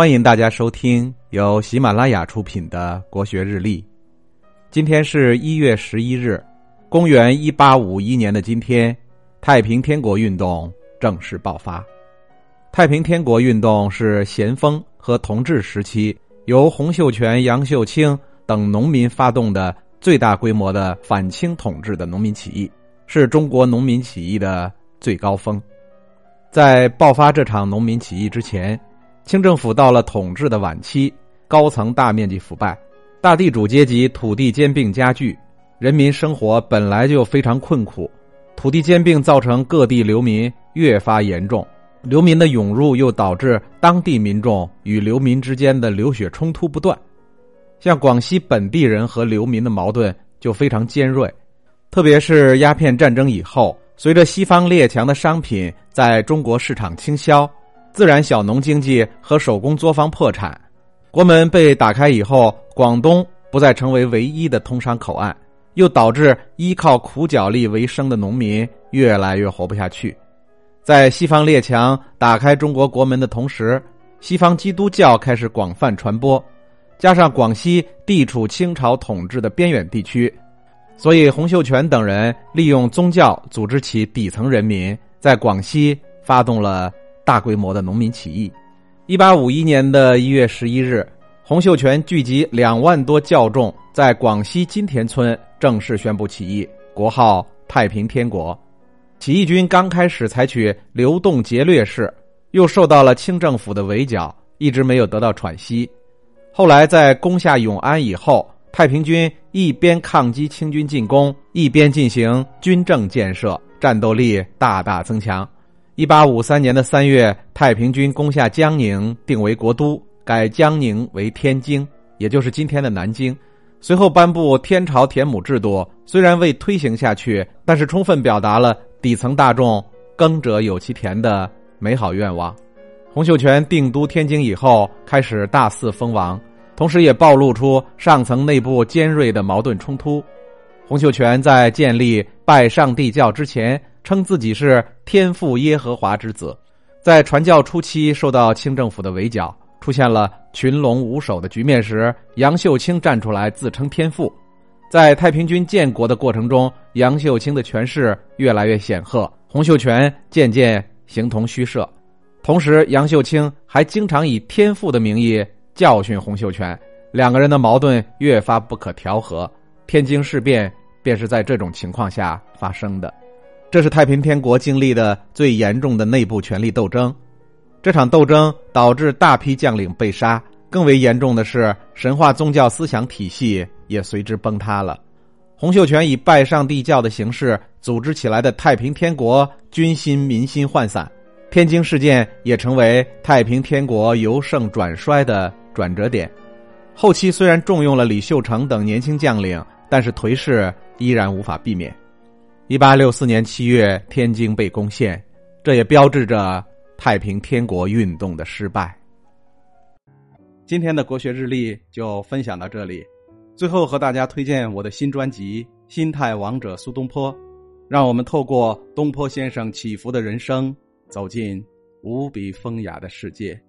欢迎大家收听由喜马拉雅出品的《国学日历》。今天是一月十一日，公元一八五一年的今天，太平天国运动正式爆发。太平天国运动是咸丰和同治时期由洪秀全、杨秀清等农民发动的最大规模的反清统治的农民起义，是中国农民起义的最高峰。在爆发这场农民起义之前，清政府到了统治的晚期，高层大面积腐败，大地主阶级土地兼并加剧，人民生活本来就非常困苦，土地兼并造成各地流民越发严重。流民的涌入又导致当地民众与流民之间的流血冲突不断，像广西本地人和流民的矛盾就非常尖锐，特别是鸦片战争以后，随着西方列强的商品在中国市场倾销，自然小农经济和手工作坊破产，国门被打开以后，广东不再成为唯一的通商口岸，又导致依靠苦脚力为生的农民越来越活不下去。在西方列强打开中国国门的同时，西方基督教开始广泛传播，加上广西地处清朝统治的边远地区，所以洪秀全等人利用宗教组织起底层人民，在广西发动了大规模的农民起义。一八五一年的一月十一日，洪秀全聚集两万多教众，在广西金田村正式宣布起义，国号太平天国。起义军刚开始采取流动劫掠式，又受到了清政府的围剿，一直没有得到喘息。后来在攻下永安以后，太平军一边抗击清军进攻，一边进行军政建设，战斗力大大增强。一八五三年的三月，太平军攻下江宁，定为国都，改江宁为天津，也就是今天的南京。随后颁布天朝田亩制度，虽然未推行下去，但是充分表达了。底层大众耕者有其田的美好愿望。洪秀全定都天津以后，开始大肆封王，同时也暴露出上层内部尖锐的矛盾冲突。洪秀全在建立拜上帝教之前，称自己是天父耶和华之子。在传教初期，受到清政府的围剿，出现了群龙无首的局面时，杨秀清站出来自称天父。在太平军建国的过程中，杨秀清的权势越来越显赫，洪秀全渐渐形同虚设。同时，杨秀清还经常以天父的名义教训洪秀全，两个人的矛盾越发不可调和。天津事变便是在这种情况下发生的。这是太平天国经历的最严重的内部权力斗争。这场斗争导致大批将领被杀，更为严重的是神话宗教思想体系。也随之崩塌了。洪秀全以拜上帝教的形式组织起来的太平天国军心民心涣散，天津事件也成为太平天国由盛转衰的转折点。后期虽然重用了李秀成等年轻将领，但是颓势依然无法避免。一八六四年七月，天津被攻陷，这也标志着太平天国运动的失败。今天的国学日历就分享到这里。最后和大家推荐我的新专辑《心态王者苏东坡》，让我们透过东坡先生起伏的人生，走进无比风雅的世界。